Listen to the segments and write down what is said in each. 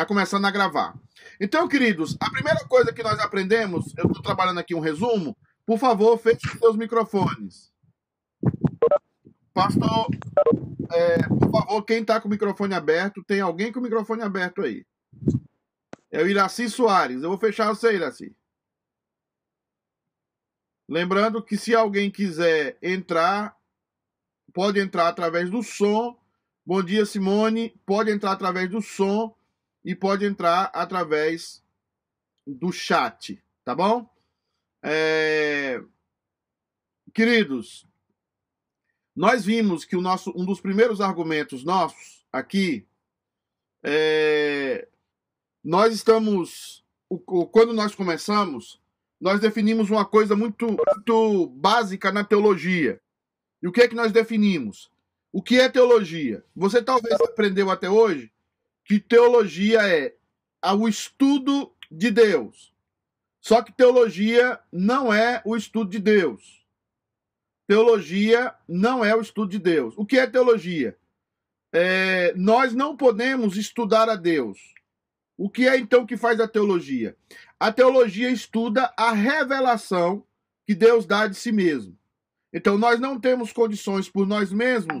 Tá começando a gravar. Então, queridos, a primeira coisa que nós aprendemos, eu estou trabalhando aqui um resumo. Por favor, feche seus microfones. Pastor, é, por favor, quem está com o microfone aberto, tem alguém com o microfone aberto aí? É o Iraci Soares. Eu vou fechar você, Iraci. Lembrando que se alguém quiser entrar, pode entrar através do som. Bom dia, Simone. Pode entrar através do som e pode entrar através do chat, tá bom? É... Queridos, nós vimos que o nosso, um dos primeiros argumentos nossos aqui é... nós estamos quando nós começamos nós definimos uma coisa muito, muito básica na teologia. E o que é que nós definimos? O que é teologia? Você talvez aprendeu até hoje que teologia é o estudo de Deus. Só que teologia não é o estudo de Deus. Teologia não é o estudo de Deus. O que é teologia? É, nós não podemos estudar a Deus. O que é então que faz a teologia? A teologia estuda a revelação que Deus dá de si mesmo. Então, nós não temos condições por nós mesmos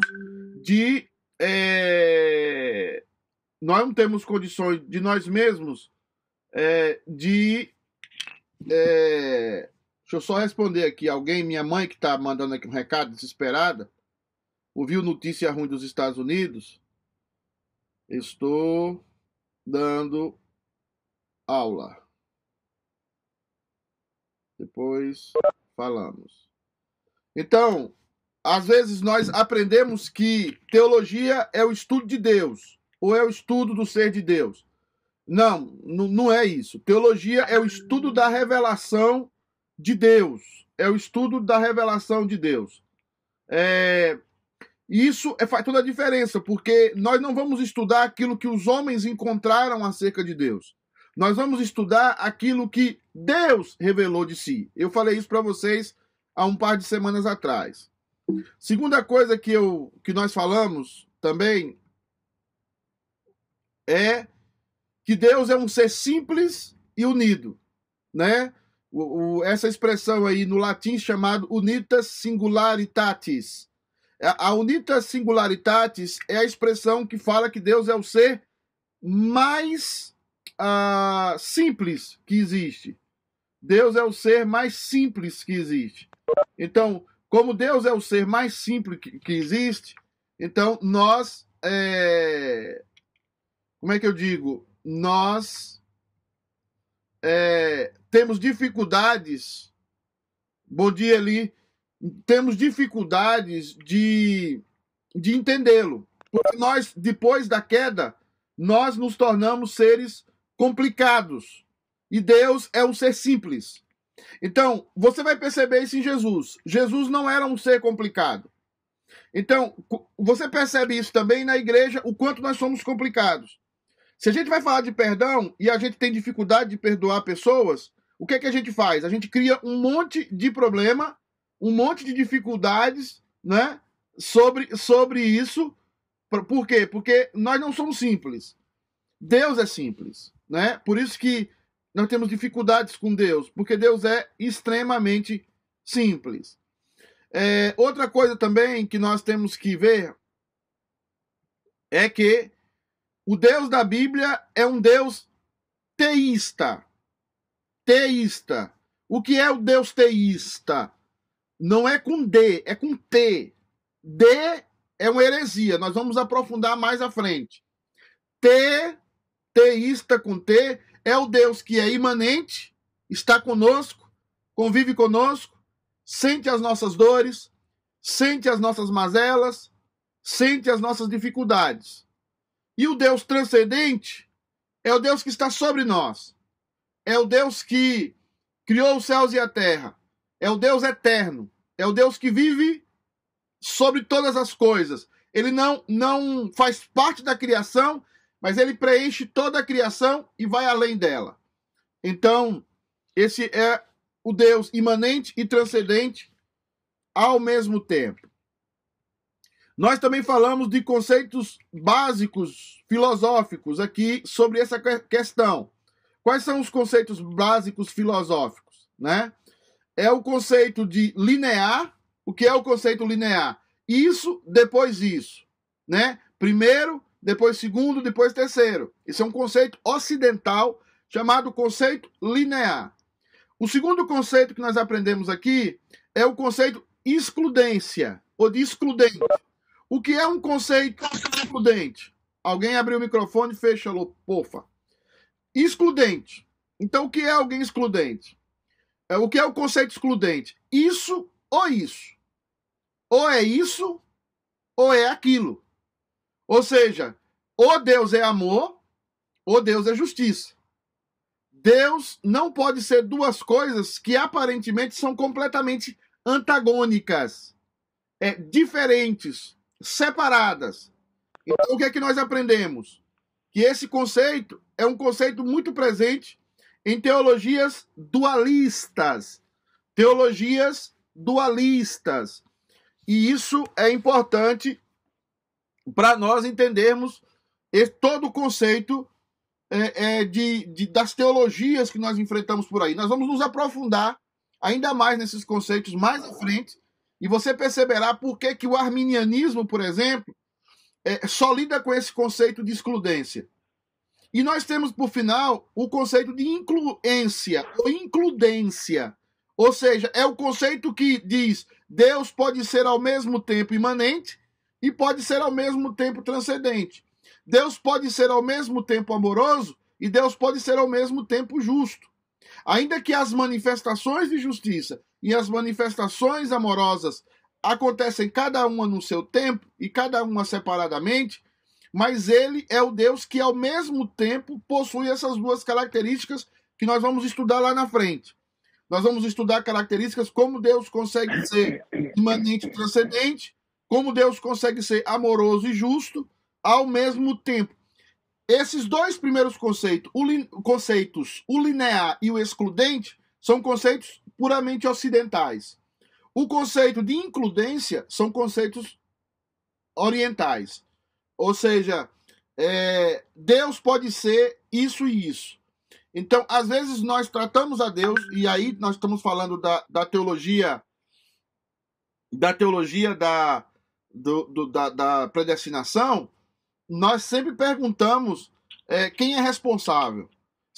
de é, nós não temos condições de nós mesmos é, de. É, deixa eu só responder aqui. Alguém, minha mãe, que está mandando aqui um recado desesperada, ouviu notícia ruim dos Estados Unidos. Estou dando aula. Depois falamos. Então, às vezes nós aprendemos que teologia é o estudo de Deus ou é o estudo do ser de Deus? Não, não é isso. Teologia é o estudo da revelação de Deus. É o estudo da revelação de Deus. É, isso é, faz toda a diferença, porque nós não vamos estudar aquilo que os homens encontraram acerca de Deus. Nós vamos estudar aquilo que Deus revelou de si. Eu falei isso para vocês há um par de semanas atrás. Segunda coisa que, eu, que nós falamos também é que Deus é um ser simples e unido, né? O, o, essa expressão aí no latim chamado unitas singularitatis. A unitas singularitatis é a expressão que fala que Deus é o ser mais uh, simples que existe. Deus é o ser mais simples que existe. Então, como Deus é o ser mais simples que, que existe, então nós é, como é que eu digo? Nós é, temos dificuldades. Bom dia, ali. Temos dificuldades de, de entendê-lo. Porque nós, depois da queda, nós nos tornamos seres complicados. E Deus é um ser simples. Então, você vai perceber isso em Jesus. Jesus não era um ser complicado. Então, você percebe isso também na igreja, o quanto nós somos complicados. Se a gente vai falar de perdão e a gente tem dificuldade de perdoar pessoas, o que é que a gente faz? A gente cria um monte de problema, um monte de dificuldades, né? Sobre, sobre isso. Por quê? Porque nós não somos simples. Deus é simples, né? Por isso que nós temos dificuldades com Deus, porque Deus é extremamente simples. É, outra coisa também que nós temos que ver é que o Deus da Bíblia é um Deus teísta. Teísta. O que é o Deus teísta? Não é com D, é com T. D é uma heresia. Nós vamos aprofundar mais à frente. T, teísta com T, é o Deus que é imanente, está conosco, convive conosco, sente as nossas dores, sente as nossas mazelas, sente as nossas dificuldades. E o Deus transcendente é o Deus que está sobre nós. É o Deus que criou os céus e a terra. É o Deus eterno. É o Deus que vive sobre todas as coisas. Ele não, não faz parte da criação, mas ele preenche toda a criação e vai além dela. Então, esse é o Deus imanente e transcendente ao mesmo tempo. Nós também falamos de conceitos básicos filosóficos aqui sobre essa questão. Quais são os conceitos básicos filosóficos, né? É o conceito de linear. O que é o conceito linear? Isso, depois isso, né? Primeiro, depois segundo, depois terceiro. Isso é um conceito ocidental chamado conceito linear. O segundo conceito que nós aprendemos aqui é o conceito excludência ou de excludente. O que é um conceito excludente? Alguém abriu o microfone fechou, pofa. Excludente. Então, o que é alguém excludente? É, o que é o conceito excludente? Isso ou isso. Ou é isso, ou é aquilo. Ou seja, ou Deus é amor, ou Deus é justiça. Deus não pode ser duas coisas que aparentemente são completamente antagônicas, é, diferentes, separadas. Então, o que é que nós aprendemos? Que esse conceito é um conceito muito presente em teologias dualistas. Teologias dualistas. E isso é importante para nós entendermos todo o conceito é, é, de, de, das teologias que nós enfrentamos por aí. Nós vamos nos aprofundar ainda mais nesses conceitos mais à frente, e você perceberá por que, que o arminianismo, por exemplo, é, só lida com esse conceito de excludência. E nós temos, por final, o conceito de incluência ou includência. Ou seja, é o conceito que diz Deus pode ser ao mesmo tempo imanente e pode ser ao mesmo tempo transcendente. Deus pode ser ao mesmo tempo amoroso e Deus pode ser ao mesmo tempo justo. Ainda que as manifestações de justiça e as manifestações amorosas acontecem cada uma no seu tempo e cada uma separadamente, mas ele é o Deus que ao mesmo tempo possui essas duas características que nós vamos estudar lá na frente. Nós vamos estudar características como Deus consegue ser imanente e transcendente, como Deus consegue ser amoroso e justo ao mesmo tempo. Esses dois primeiros conceitos, o, conceitos, o linear e o excludente, são conceitos puramente ocidentais. O conceito de includência são conceitos orientais. Ou seja, é, Deus pode ser isso e isso. Então, às vezes nós tratamos a Deus, e aí nós estamos falando da, da teologia, da teologia da, do, do, da, da predestinação, nós sempre perguntamos é, quem é responsável.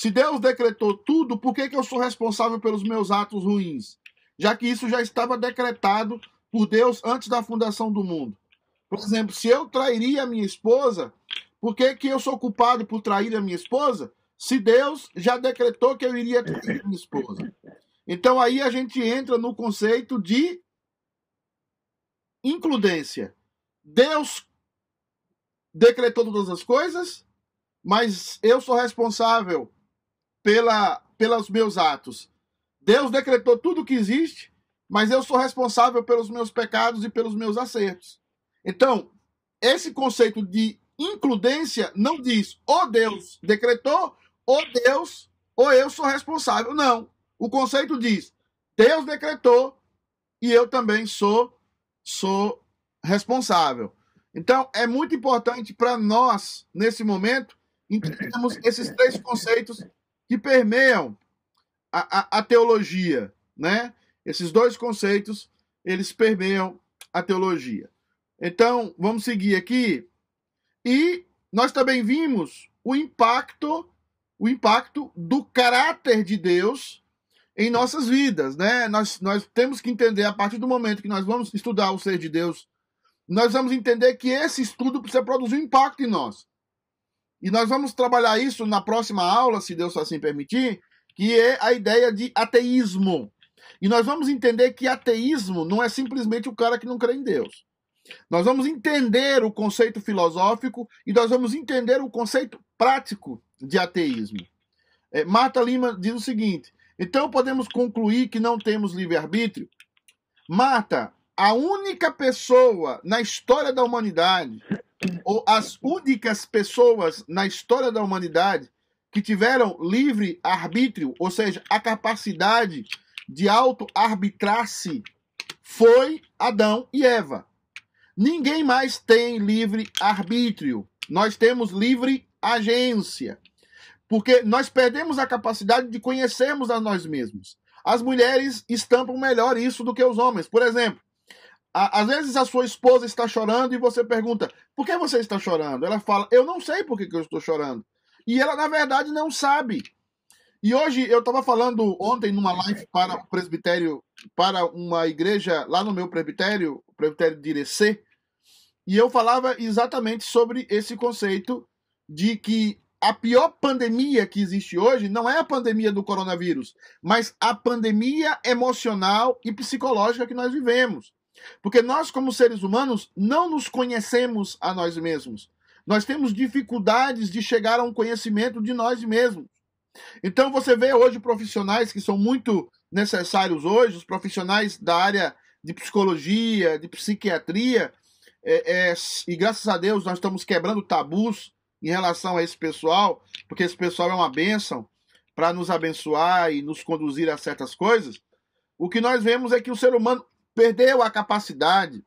Se Deus decretou tudo, por que, que eu sou responsável pelos meus atos ruins? Já que isso já estava decretado por Deus antes da fundação do mundo. Por exemplo, se eu trairia a minha esposa, por que, que eu sou culpado por trair a minha esposa? Se Deus já decretou que eu iria trair a minha esposa. Então aí a gente entra no conceito de includência. Deus decretou todas as coisas, mas eu sou responsável pela, pelos meus atos. Deus decretou tudo o que existe, mas eu sou responsável pelos meus pecados e pelos meus acertos. Então, esse conceito de includência não diz ou Deus decretou, ou Deus, ou eu sou responsável. Não. O conceito diz: Deus decretou e eu também sou sou responsável. Então, é muito importante para nós, nesse momento, entendermos esses três conceitos que permeiam a, a, a, teologia, né? Esses dois conceitos, eles permeiam a teologia. Então, vamos seguir aqui. E nós também vimos o impacto, o impacto do caráter de Deus em nossas vidas, né? Nós, nós temos que entender, a partir do momento que nós vamos estudar o ser de Deus nós vamos entender que esse estudo precisa produzir um impacto em nós. E nós vamos trabalhar isso na próxima aula, se Deus assim permitir, que é a ideia de ateísmo. E nós vamos entender que ateísmo não é simplesmente o cara que não crê em Deus. Nós vamos entender o conceito filosófico e nós vamos entender o conceito prático de ateísmo. É, Marta Lima diz o seguinte: então podemos concluir que não temos livre-arbítrio? Marta, a única pessoa na história da humanidade, ou as únicas pessoas na história da humanidade que tiveram livre arbítrio, ou seja, a capacidade de auto-arbitrar-se, foi Adão e Eva. Ninguém mais tem livre arbítrio. Nós temos livre agência. Porque nós perdemos a capacidade de conhecermos a nós mesmos. As mulheres estampam melhor isso do que os homens. Por exemplo, às vezes a sua esposa está chorando e você pergunta: por que você está chorando? Ela fala: eu não sei por que, que eu estou chorando. E ela, na verdade, não sabe. E hoje eu estava falando ontem numa live para o presbitério, para uma igreja lá no meu presbitério, o presbitério de Irecê, e eu falava exatamente sobre esse conceito de que a pior pandemia que existe hoje não é a pandemia do coronavírus, mas a pandemia emocional e psicológica que nós vivemos. Porque nós, como seres humanos, não nos conhecemos a nós mesmos. Nós temos dificuldades de chegar a um conhecimento de nós mesmos. Então você vê hoje profissionais que são muito necessários hoje, os profissionais da área de psicologia, de psiquiatria, é, é, e graças a Deus nós estamos quebrando tabus em relação a esse pessoal, porque esse pessoal é uma bênção para nos abençoar e nos conduzir a certas coisas. O que nós vemos é que o ser humano perdeu a capacidade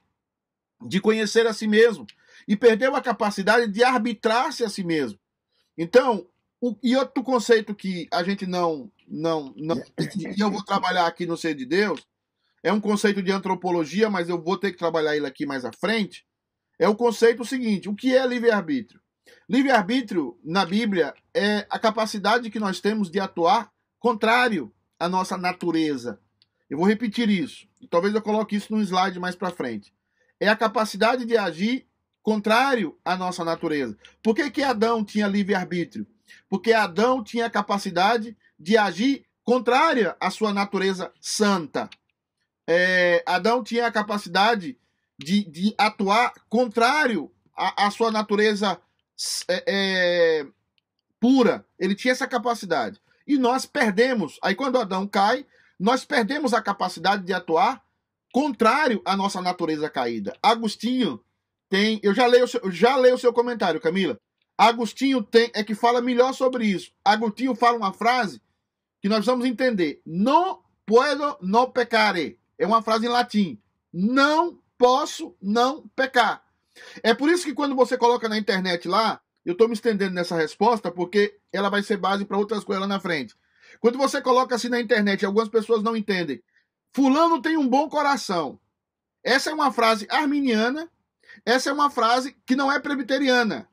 de conhecer a si mesmo e perdeu a capacidade de arbitrar-se a si mesmo. Então, o, e outro conceito que a gente não não não e eu vou trabalhar aqui no Ser de Deus é um conceito de antropologia, mas eu vou ter que trabalhar ele aqui mais à frente. É o conceito seguinte: o que é livre-arbítrio? Livre-arbítrio, na Bíblia, é a capacidade que nós temos de atuar contrário à nossa natureza. Eu vou repetir isso. Talvez eu coloque isso num slide mais para frente. É a capacidade de agir contrário à nossa natureza. Por que, que Adão tinha livre-arbítrio? Porque Adão tinha a capacidade de agir contrária à sua natureza santa. É, Adão tinha a capacidade de, de atuar contrário à, à sua natureza é, é, pura. Ele tinha essa capacidade. E nós perdemos. Aí quando Adão cai, nós perdemos a capacidade de atuar contrário à nossa natureza caída. Agostinho tem, eu já leio, já leio o seu comentário, Camila. Agostinho tem é que fala melhor sobre isso. Agostinho fala uma frase que nós vamos entender. Não puedo não pecare. É uma frase em latim. Não posso não pecar. É por isso que quando você coloca na internet lá, eu estou me estendendo nessa resposta porque ela vai ser base para outras coisas lá na frente. Quando você coloca assim na internet, algumas pessoas não entendem. Fulano tem um bom coração. Essa é uma frase arminiana, essa é uma frase que não é presbiteriana.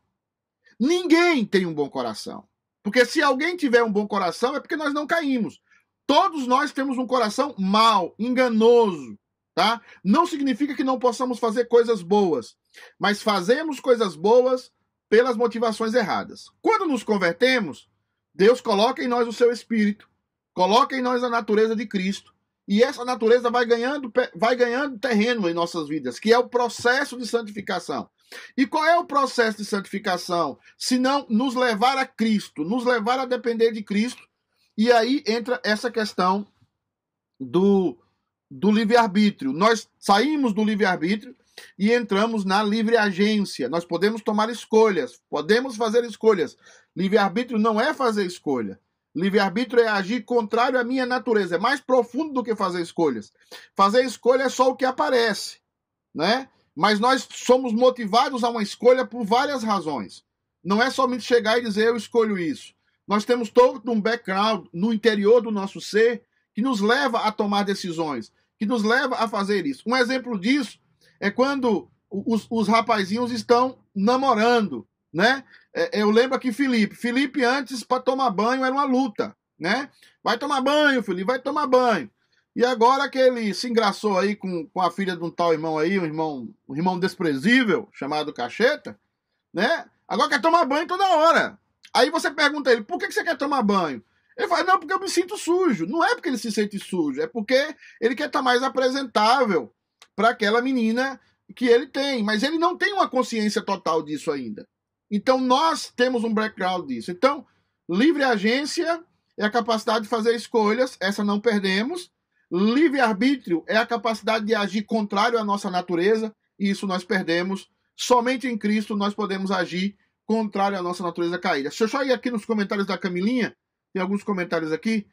Ninguém tem um bom coração. Porque se alguém tiver um bom coração, é porque nós não caímos. Todos nós temos um coração mau, enganoso, tá? Não significa que não possamos fazer coisas boas, mas fazemos coisas boas pelas motivações erradas. Quando nos convertemos, Deus coloca em nós o seu espírito, coloca em nós a natureza de Cristo, e essa natureza vai ganhando, vai ganhando terreno em nossas vidas, que é o processo de santificação. E qual é o processo de santificação? Se não nos levar a Cristo, nos levar a depender de Cristo. E aí entra essa questão do, do livre-arbítrio. Nós saímos do livre-arbítrio e entramos na livre agência. Nós podemos tomar escolhas, podemos fazer escolhas. Livre-arbítrio não é fazer escolha. Livre-arbítrio é agir contrário à minha natureza. É mais profundo do que fazer escolhas. Fazer escolha é só o que aparece, né? Mas nós somos motivados a uma escolha por várias razões. Não é somente chegar e dizer eu escolho isso. Nós temos todo um background no interior do nosso ser que nos leva a tomar decisões, que nos leva a fazer isso. Um exemplo disso é quando os, os rapazinhos estão namorando, né? É, eu lembro aqui Felipe. Felipe antes para tomar banho era uma luta, né? Vai tomar banho, Felipe, vai tomar banho. E agora que ele se engraçou aí com, com a filha de um tal irmão aí, um irmão, um irmão desprezível, chamado Cacheta, né? Agora quer tomar banho toda hora. Aí você pergunta ele, por que você quer tomar banho? Ele fala, não, porque eu me sinto sujo. Não é porque ele se sente sujo, é porque ele quer estar mais apresentável para aquela menina que ele tem. Mas ele não tem uma consciência total disso ainda. Então nós temos um background disso. Então, livre agência é a capacidade de fazer escolhas, essa não perdemos. Livre-arbítrio é a capacidade de agir contrário à nossa natureza, e isso nós perdemos. Somente em Cristo nós podemos agir contrário à nossa natureza caída. Se eu só ir aqui nos comentários da Camilinha, tem alguns comentários aqui.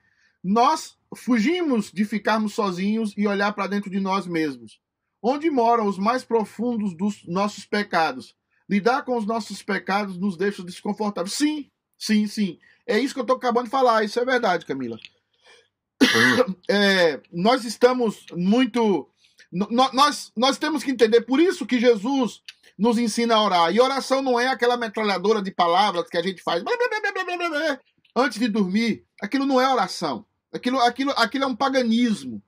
Nós fugimos de ficarmos sozinhos e olhar para dentro de nós mesmos. Onde moram os mais profundos dos nossos pecados. Lidar com os nossos pecados nos deixa desconfortáveis. Sim, sim, sim. É isso que eu estou acabando de falar. Isso é verdade, Camila. É, nós estamos muito. Nós, nós temos que entender, por isso que Jesus nos ensina a orar. E oração não é aquela metralhadora de palavras que a gente faz antes de dormir. Aquilo não é oração. Aquilo, aquilo, aquilo é um paganismo.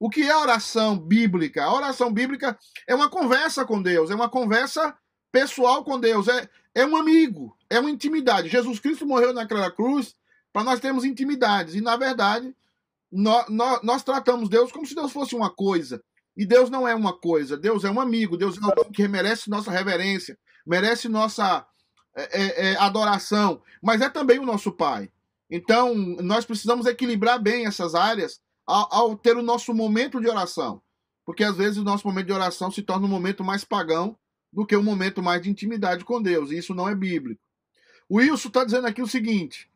O que é oração bíblica? A oração bíblica é uma conversa com Deus, é uma conversa pessoal com Deus, é, é um amigo, é uma intimidade. Jesus Cristo morreu naquela cruz para nós termos intimidades. E, na verdade, nós, nós, tratamos Deus como se Deus fosse uma coisa. E Deus não é uma coisa, Deus é um amigo, Deus é alguém que merece nossa reverência, merece nossa é, é, é, adoração, mas é também o nosso Pai. Então, nós precisamos equilibrar bem essas áreas ao, ao, ter o nosso momento de oração. Porque às vezes o nosso momento de oração se torna um momento mais pagão do que um momento mais de intimidade com Deus. E isso não é bíblico. O Wilson está dizendo aqui o seguinte: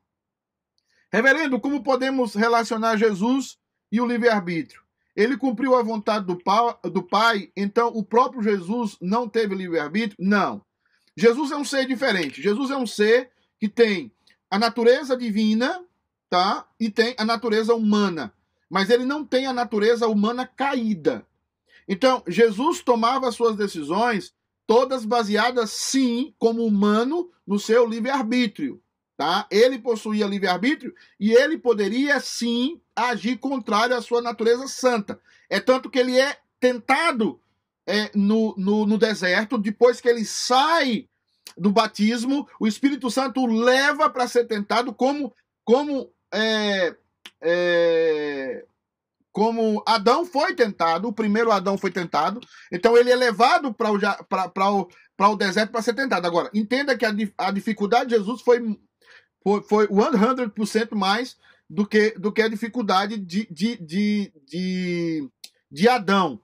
Reverendo, como podemos relacionar Jesus e o livre-arbítrio? Ele cumpriu a vontade do pai, do pai, então o próprio Jesus não teve livre-arbítrio? Não. Jesus é um ser diferente. Jesus é um ser que tem a natureza divina, tá? E tem a natureza humana. Mas ele não tem a natureza humana caída. Então, Jesus tomava suas decisões todas baseadas, sim, como humano, no seu livre-arbítrio. Tá? Ele possuía livre-arbítrio e ele poderia, sim, agir contrário à sua natureza santa. É tanto que ele é tentado é, no, no, no deserto, depois que ele sai do batismo, o Espírito Santo o leva para ser tentado como, como, é, é, como Adão foi tentado, o primeiro Adão foi tentado, então ele é levado para o, o, o deserto para ser tentado. Agora, entenda que a, a dificuldade de Jesus foi, foi, foi 100% mais do que, do que a dificuldade de, de, de, de, de Adão.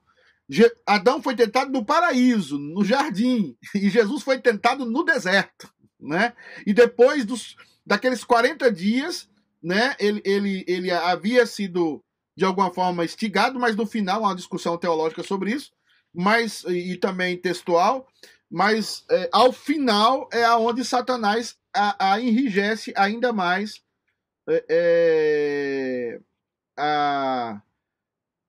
Adão foi tentado no paraíso, no jardim, e Jesus foi tentado no deserto, né? E depois dos, daqueles 40 dias, né, ele, ele, ele havia sido de alguma forma instigado, mas no final há uma discussão teológica sobre isso, mas e, também textual, mas é, ao final é aonde Satanás a, a enrijece ainda mais é, é a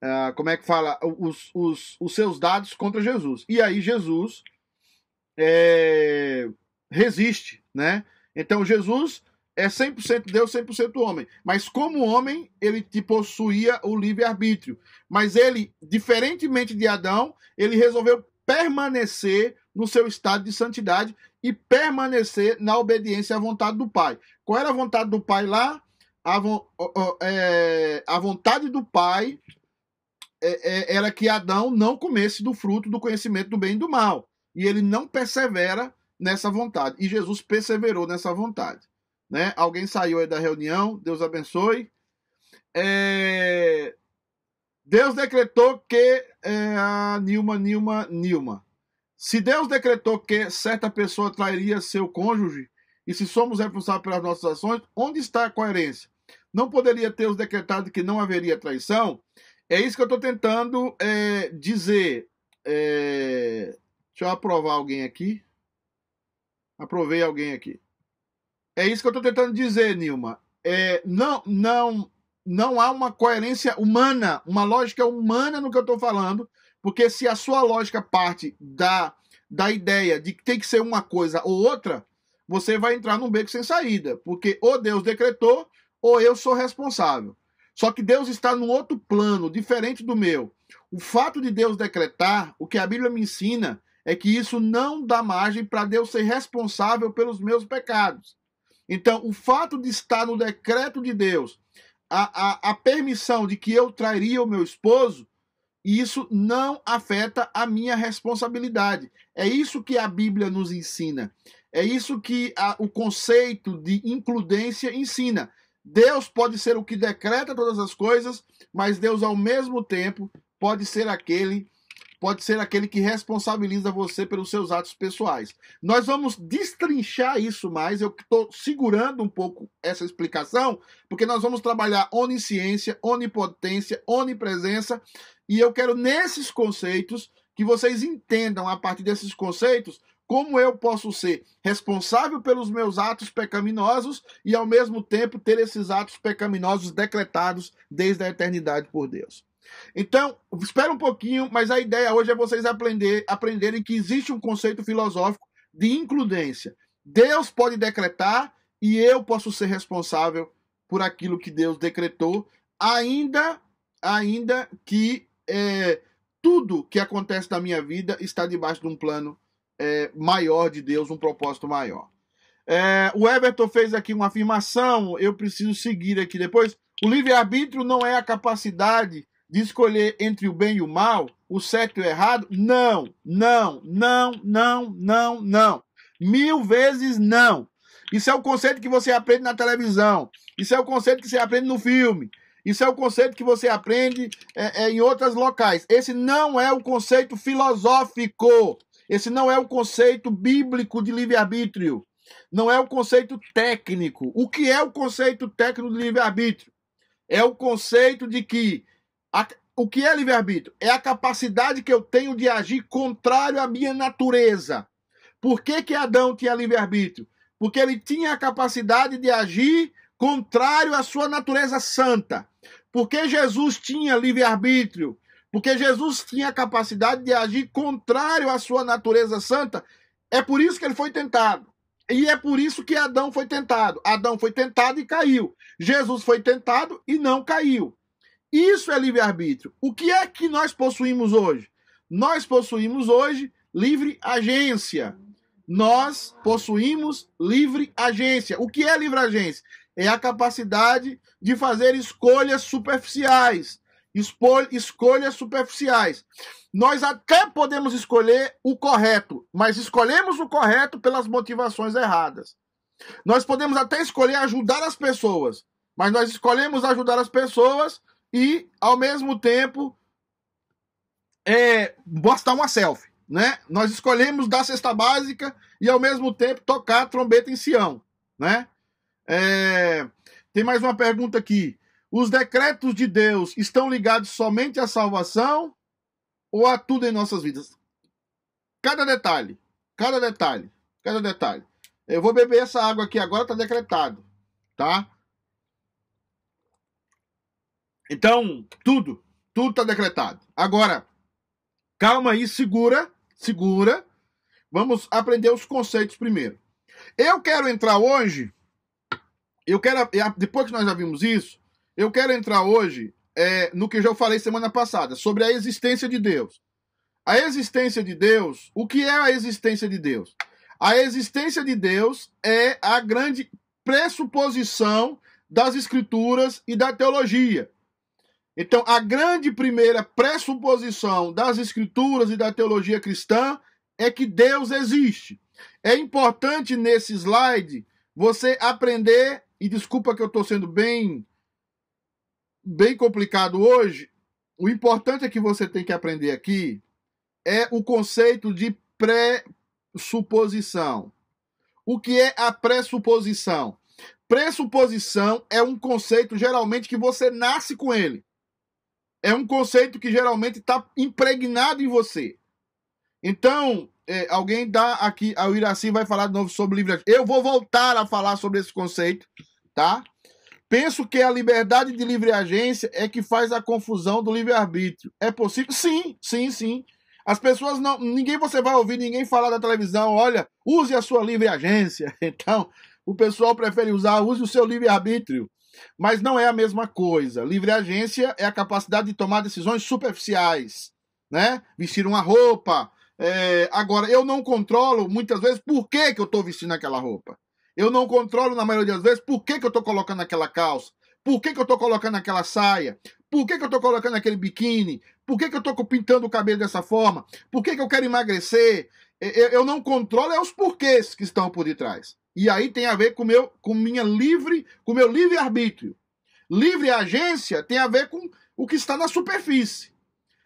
uh, como é que fala, os, os, os seus dados contra Jesus. E aí Jesus é, resiste, né? Então Jesus é 100% Deus, 100% homem. Mas como homem, ele te possuía o livre-arbítrio. Mas ele, diferentemente de Adão, ele resolveu permanecer no seu estado de santidade e permanecer na obediência à vontade do Pai. Qual era a vontade do Pai lá? A, é, a vontade do Pai é, é, era que Adão não comesse do fruto do conhecimento do bem e do mal. E ele não persevera nessa vontade. E Jesus perseverou nessa vontade. Né? Alguém saiu aí da reunião, Deus abençoe. É... Deus decretou que. É, a Nilma, Nilma, Nilma. Se Deus decretou que certa pessoa trairia seu cônjuge, e se somos responsáveis pelas nossas ações, onde está a coerência? Não poderia Deus decretado que não haveria traição? É isso que eu estou tentando é, dizer. É... Deixa eu aprovar alguém aqui. Aprovei alguém aqui. É isso que eu estou tentando dizer, Nilma. É, não, não, não há uma coerência humana, uma lógica humana no que eu estou falando, porque se a sua lógica parte da, da ideia de que tem que ser uma coisa ou outra, você vai entrar num beco sem saída, porque ou Deus decretou ou eu sou responsável. Só que Deus está num outro plano, diferente do meu. O fato de Deus decretar, o que a Bíblia me ensina, é que isso não dá margem para Deus ser responsável pelos meus pecados. Então, o fato de estar no decreto de Deus, a, a, a permissão de que eu trairia o meu esposo, isso não afeta a minha responsabilidade. É isso que a Bíblia nos ensina. É isso que a, o conceito de includência ensina. Deus pode ser o que decreta todas as coisas, mas Deus ao mesmo tempo pode ser aquele pode ser aquele que responsabiliza você pelos seus atos pessoais. Nós vamos destrinchar isso mais, eu estou segurando um pouco essa explicação, porque nós vamos trabalhar onisciência, onipotência, onipresença, e eu quero nesses conceitos que vocês entendam a partir desses conceitos como eu posso ser responsável pelos meus atos pecaminosos e ao mesmo tempo ter esses atos pecaminosos decretados desde a eternidade por Deus. Então, espera um pouquinho, mas a ideia hoje é vocês aprender, aprenderem que existe um conceito filosófico de includência. Deus pode decretar e eu posso ser responsável por aquilo que Deus decretou, ainda, ainda que é, tudo que acontece na minha vida está debaixo de um plano é, maior de Deus, um propósito maior. É, o Everton fez aqui uma afirmação, eu preciso seguir aqui depois. O livre-arbítrio não é a capacidade de escolher entre o bem e o mal, o certo e o errado? Não, não, não, não, não, não. Mil vezes não. Isso é o conceito que você aprende na televisão. Isso é o conceito que você aprende no filme. Isso é o conceito que você aprende é, é, em outros locais. Esse não é o conceito filosófico. Esse não é o conceito bíblico de livre-arbítrio. Não é o conceito técnico. O que é o conceito técnico de livre-arbítrio? É o conceito de que. A, o que é livre-arbítrio? É a capacidade que eu tenho de agir contrário à minha natureza. Por que, que Adão tinha livre-arbítrio? Porque ele tinha a capacidade de agir contrário à sua natureza santa. Porque Jesus tinha livre-arbítrio? Porque Jesus tinha a capacidade de agir contrário à sua natureza santa. É por isso que ele foi tentado. E é por isso que Adão foi tentado. Adão foi tentado e caiu. Jesus foi tentado e não caiu. Isso é livre-arbítrio. O que é que nós possuímos hoje? Nós possuímos hoje livre agência. Nós possuímos livre agência. O que é livre agência? É a capacidade de fazer escolhas superficiais escolhas superficiais. Nós até podemos escolher o correto, mas escolhemos o correto pelas motivações erradas. Nós podemos até escolher ajudar as pessoas, mas nós escolhemos ajudar as pessoas e, ao mesmo tempo, é, uma selfie. Né? Nós escolhemos dar cesta básica e, ao mesmo tempo, tocar trombeta em Sião. Né? É, tem mais uma pergunta aqui. Os decretos de Deus estão ligados somente à salvação ou a tudo em nossas vidas? Cada detalhe, cada detalhe, cada detalhe. Eu vou beber essa água aqui agora, está decretado, tá? Então, tudo, tudo está decretado. Agora, calma aí, segura, segura. Vamos aprender os conceitos primeiro. Eu quero entrar hoje, eu quero, depois que nós já vimos isso, eu quero entrar hoje é, no que já falei semana passada, sobre a existência de Deus. A existência de Deus, o que é a existência de Deus? A existência de Deus é a grande pressuposição das escrituras e da teologia. Então, a grande primeira pressuposição das escrituras e da teologia cristã é que Deus existe. É importante nesse slide você aprender, e desculpa que eu estou sendo bem bem complicado hoje, o importante é que você tem que aprender aqui é o conceito de pressuposição. O que é a pressuposição? Pressuposição é um conceito geralmente que você nasce com ele. É um conceito que geralmente está impregnado em você. Então, é, alguém dá aqui, o Iraci vai falar de novo sobre livre. Eu vou voltar a falar sobre esse conceito, tá? Penso que a liberdade de livre agência é que faz a confusão do livre-arbítrio. É possível? Sim, sim, sim. As pessoas não. Ninguém você vai ouvir ninguém falar da televisão, olha, use a sua livre agência. Então, o pessoal prefere usar, use o seu livre-arbítrio. Mas não é a mesma coisa. Livre agência é a capacidade de tomar decisões superficiais, né? Vestir uma roupa. É... Agora, eu não controlo muitas vezes por que, que eu estou vestindo aquela roupa. Eu não controlo, na maioria das vezes, por que, que eu estou colocando aquela calça. Por que, que eu estou colocando aquela saia? Por que, que eu estou colocando aquele biquíni? Por que, que eu estou pintando o cabelo dessa forma? Por que, que eu quero emagrecer? Eu não controlo é os porquês que estão por detrás. E aí tem a ver com meu, com minha livre, com meu livre arbítrio. Livre agência tem a ver com o que está na superfície.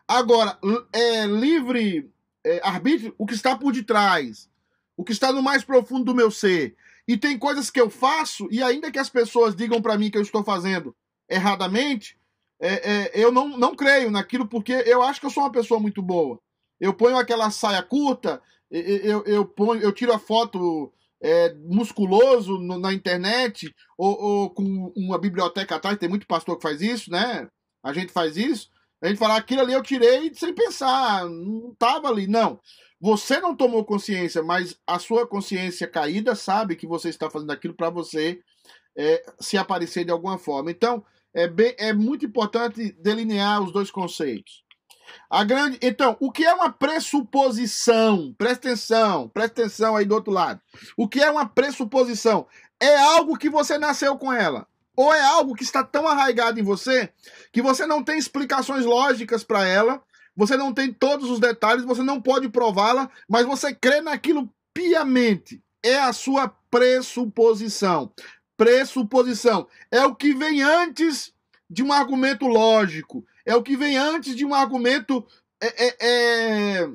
Agora, é livre é, arbítrio, o que está por detrás, o que está no mais profundo do meu ser. E tem coisas que eu faço, e ainda que as pessoas digam para mim que eu estou fazendo erradamente, é, é, eu não, não creio naquilo porque eu acho que eu sou uma pessoa muito boa. eu ponho aquela saia curta, eu, eu, eu, ponho, eu tiro a foto é, musculoso no, na internet, ou, ou, com uma biblioteca atrás, tem muito pastor que faz isso, né? A gente faz isso. A gente fala, aquilo ali eu tirei sem pensar, não estava ali. Não. Você não tomou consciência, mas a sua consciência caída sabe que você está fazendo aquilo para você é, se aparecer de alguma forma. Então, é, bem, é muito importante delinear os dois conceitos. A grande, então, o que é uma pressuposição? Presta atenção, presta atenção aí do outro lado. O que é uma pressuposição? É algo que você nasceu com ela. Ou é algo que está tão arraigado em você que você não tem explicações lógicas para ela, você não tem todos os detalhes, você não pode prová-la, mas você crê naquilo piamente. É a sua pressuposição. Pressuposição é o que vem antes de um argumento lógico é o que vem antes de um argumento é, é, é,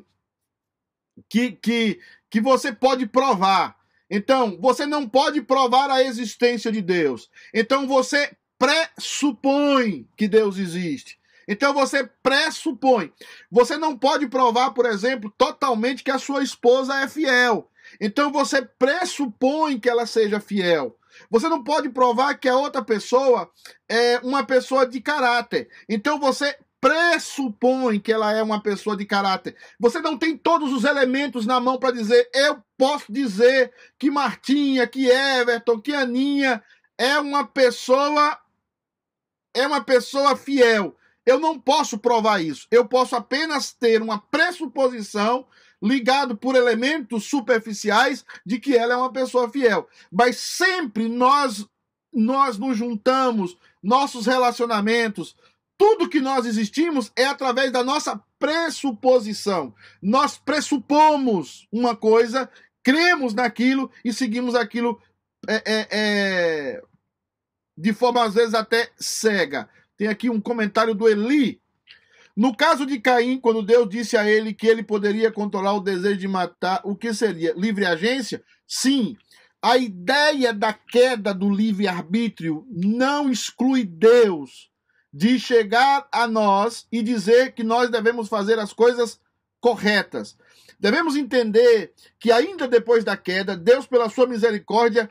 que, que, que você pode provar. Então, você não pode provar a existência de Deus. Então, você pressupõe que Deus existe. Então, você pressupõe. Você não pode provar, por exemplo, totalmente que a sua esposa é fiel. Então, você pressupõe que ela seja fiel. Você não pode provar que a outra pessoa é uma pessoa de caráter. Então você pressupõe que ela é uma pessoa de caráter. Você não tem todos os elementos na mão para dizer, eu posso dizer que Martinha, que Everton, que Aninha é uma pessoa é uma pessoa fiel. Eu não posso provar isso. Eu posso apenas ter uma pressuposição ligado por elementos superficiais de que ela é uma pessoa fiel. Mas sempre nós nós nos juntamos, nossos relacionamentos, tudo que nós existimos é através da nossa pressuposição. Nós pressupomos uma coisa, cremos naquilo e seguimos aquilo é, é, é, de forma às vezes até cega. Tem aqui um comentário do Eli, no caso de Caim, quando Deus disse a ele que ele poderia controlar o desejo de matar, o que seria? Livre agência? Sim. A ideia da queda do livre-arbítrio não exclui Deus de chegar a nós e dizer que nós devemos fazer as coisas corretas. Devemos entender que, ainda depois da queda, Deus, pela sua misericórdia,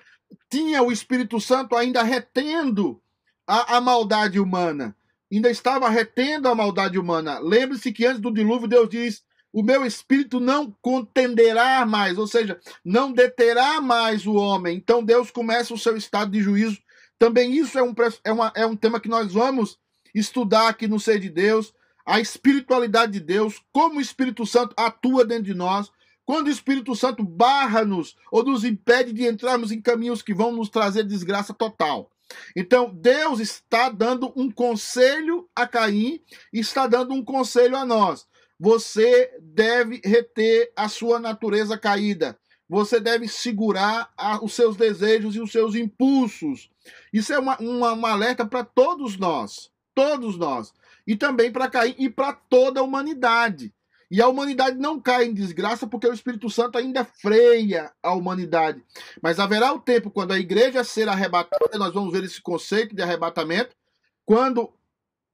tinha o Espírito Santo ainda retendo a, a maldade humana ainda estava retendo a maldade humana. Lembre-se que antes do dilúvio, Deus diz: O meu espírito não contenderá mais, ou seja, não deterá mais o homem. Então Deus começa o seu estado de juízo. Também isso é um, é uma, é um tema que nós vamos estudar aqui no Ser de Deus. A espiritualidade de Deus, como o Espírito Santo atua dentro de nós, quando o Espírito Santo barra-nos ou nos impede de entrarmos em caminhos que vão nos trazer desgraça total. Então, Deus está dando um conselho a Caim e está dando um conselho a nós. Você deve reter a sua natureza caída. Você deve segurar a, os seus desejos e os seus impulsos. Isso é uma, uma, uma alerta para todos nós. Todos nós. E também para Caim e para toda a humanidade. E a humanidade não cai em desgraça porque o Espírito Santo ainda freia a humanidade. Mas haverá o tempo quando a igreja ser arrebatada, nós vamos ver esse conceito de arrebatamento, quando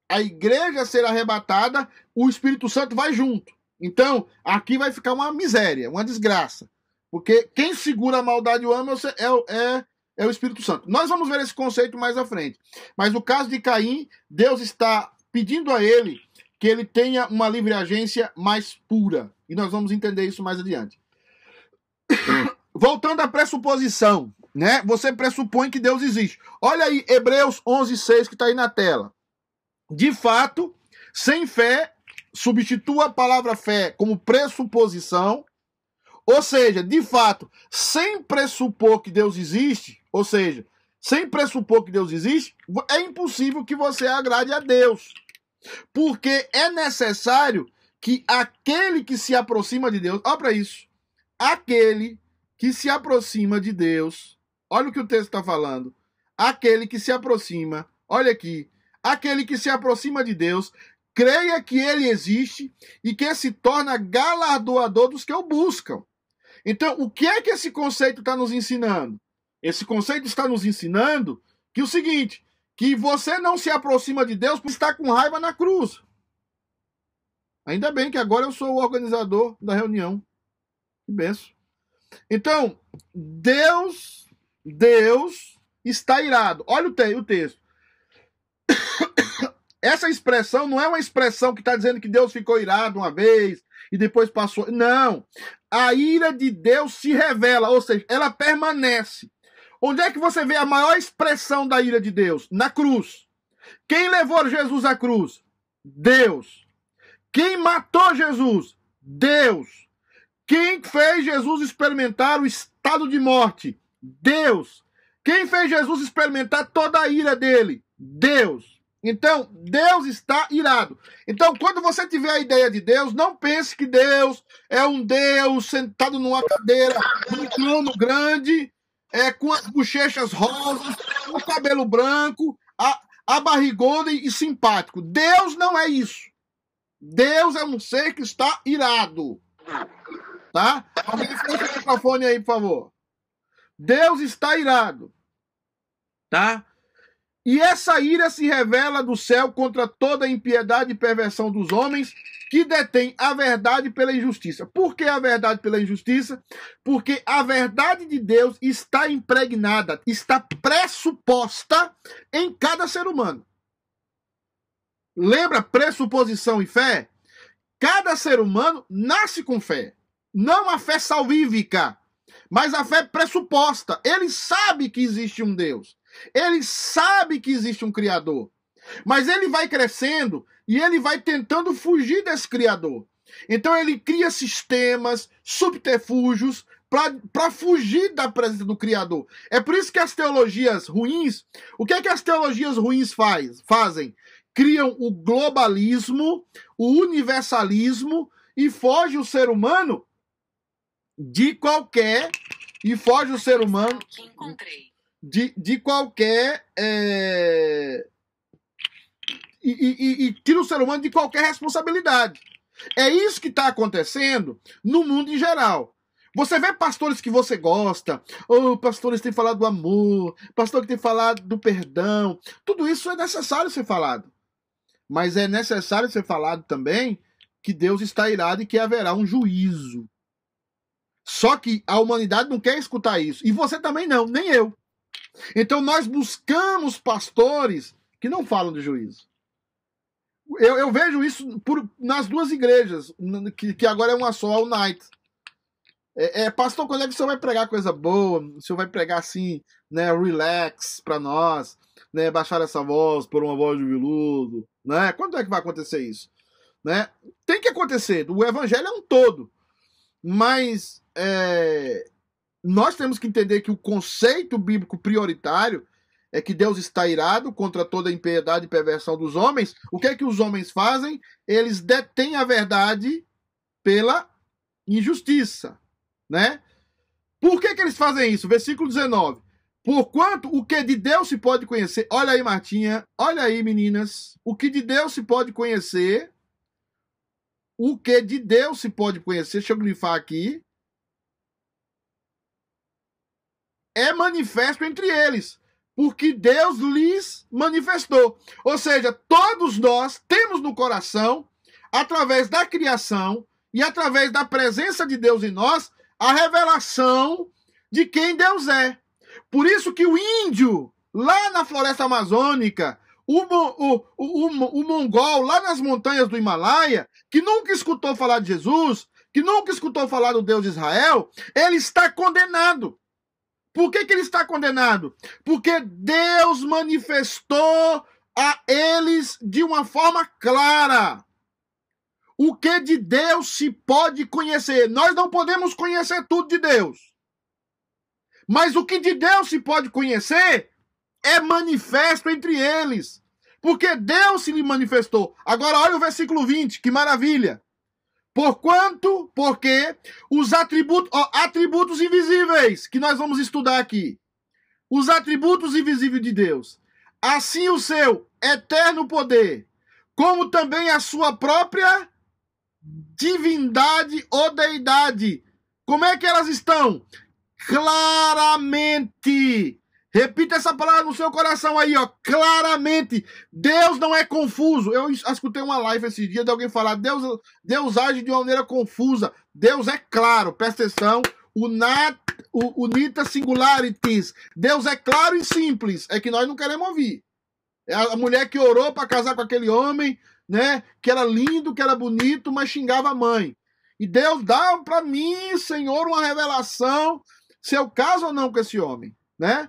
a igreja ser arrebatada, o Espírito Santo vai junto. Então, aqui vai ficar uma miséria, uma desgraça. Porque quem segura a maldade e o ama é, é, é o Espírito Santo. Nós vamos ver esse conceito mais à frente. Mas no caso de Caim, Deus está pedindo a ele que ele tenha uma livre agência mais pura. E nós vamos entender isso mais adiante. Voltando à pressuposição, né? Você pressupõe que Deus existe. Olha aí Hebreus 11:6 que está aí na tela. De fato, sem fé, substitua a palavra fé como pressuposição. Ou seja, de fato, sem pressupor que Deus existe, ou seja, sem pressupor que Deus existe, é impossível que você agrade a Deus. Porque é necessário que aquele que se aproxima de Deus, olha para isso, aquele que se aproxima de Deus, olha o que o texto está falando, aquele que se aproxima, olha aqui, aquele que se aproxima de Deus, creia que ele existe e que se torna galardoador dos que o buscam. Então, o que é que esse conceito está nos ensinando? Esse conceito está nos ensinando que o seguinte: que você não se aproxima de Deus por estar com raiva na cruz. Ainda bem que agora eu sou o organizador da reunião. Que benção. Então, Deus, Deus está irado. Olha o, te o texto. Essa expressão não é uma expressão que está dizendo que Deus ficou irado uma vez e depois passou. Não. A ira de Deus se revela, ou seja, ela permanece. Onde é que você vê a maior expressão da ira de Deus? Na cruz. Quem levou Jesus à cruz? Deus. Quem matou Jesus? Deus. Quem fez Jesus experimentar o estado de morte? Deus. Quem fez Jesus experimentar toda a ira dele? Deus. Então, Deus está irado. Então, quando você tiver a ideia de Deus, não pense que Deus é um Deus sentado numa cadeira, num trono grande, é, com as bochechas rosas, o cabelo branco, a, a barrigona e, simpático. Deus não é isso. Deus é um ser que está irado. Tá? Alguém fecha o microfone aí, por favor. Deus está irado. Tá? E essa ira se revela do céu contra toda a impiedade e perversão dos homens que detêm a verdade pela injustiça. Por que a verdade pela injustiça? Porque a verdade de Deus está impregnada, está pressuposta em cada ser humano. Lembra pressuposição e fé? Cada ser humano nasce com fé. Não a fé salvífica, mas a fé pressuposta. Ele sabe que existe um Deus. Ele sabe que existe um Criador. Mas ele vai crescendo e ele vai tentando fugir desse Criador. Então ele cria sistemas, subterfúgios para fugir da presença do Criador. É por isso que as teologias ruins, o que é que as teologias ruins faz, fazem? Criam o globalismo, o universalismo e foge o ser humano de qualquer e foge o ser humano. Encontrei de, de qualquer. É... E, e, e, tira o ser humano de qualquer responsabilidade. É isso que está acontecendo no mundo em geral. Você vê pastores que você gosta, ou pastores que têm falado do amor, pastor que tem falado do perdão. Tudo isso é necessário ser falado. Mas é necessário ser falado também que Deus está irado e que haverá um juízo. Só que a humanidade não quer escutar isso. E você também não, nem eu. Então nós buscamos pastores que não falam de juízo. Eu, eu vejo isso por, nas duas igrejas, que, que agora é uma só, a Unite. É, é, pastor, quando é que o senhor vai pregar coisa boa? O senhor vai pregar assim, né, relax para nós, né, baixar essa voz por uma voz de viludo, né? Quando é que vai acontecer isso? Né? Tem que acontecer, o evangelho é um todo. Mas é, nós temos que entender que o conceito bíblico prioritário é que Deus está irado contra toda a impiedade e perversão dos homens. O que é que os homens fazem? Eles detêm a verdade pela injustiça, né? Por que, que eles fazem isso? Versículo 19. Porquanto o que de Deus se pode conhecer, olha aí, Martinha, olha aí, meninas, o que de Deus se pode conhecer, o que de Deus se pode conhecer, deixa eu grifar aqui, é manifesto entre eles, porque Deus lhes manifestou. Ou seja, todos nós temos no coração, através da criação e através da presença de Deus em nós, a revelação de quem Deus é. Por isso que o índio, lá na floresta amazônica, o, o, o, o, mongol, lá nas montanhas do Himalaia, que nunca escutou falar de Jesus, que nunca escutou falar do Deus de Israel, ele está condenado. Por que, que ele está condenado? Porque Deus manifestou a eles de uma forma clara. O que de Deus se pode conhecer? Nós não podemos conhecer tudo de Deus. Mas o que de Deus se pode conhecer é manifesto entre eles. Porque Deus se lhe manifestou. Agora olha o versículo 20, que maravilha. Porquanto, porque os atributos, ó, atributos invisíveis que nós vamos estudar aqui. Os atributos invisíveis de Deus. Assim o seu eterno poder, como também a sua própria divindade ou deidade. Como é que elas estão? Claramente Repita essa palavra no seu coração aí, ó. Claramente. Deus não é confuso. Eu escutei uma live esse dia de alguém falar: Deus, Deus age de uma maneira confusa. Deus é claro. Presta atenção. O nat, o, o nita singularities. Deus é claro e simples. É que nós não queremos ouvir. É a mulher que orou para casar com aquele homem, né? Que era lindo, que era bonito, mas xingava a mãe. E Deus dá para mim, Senhor, uma revelação se eu caso ou não com esse homem, né?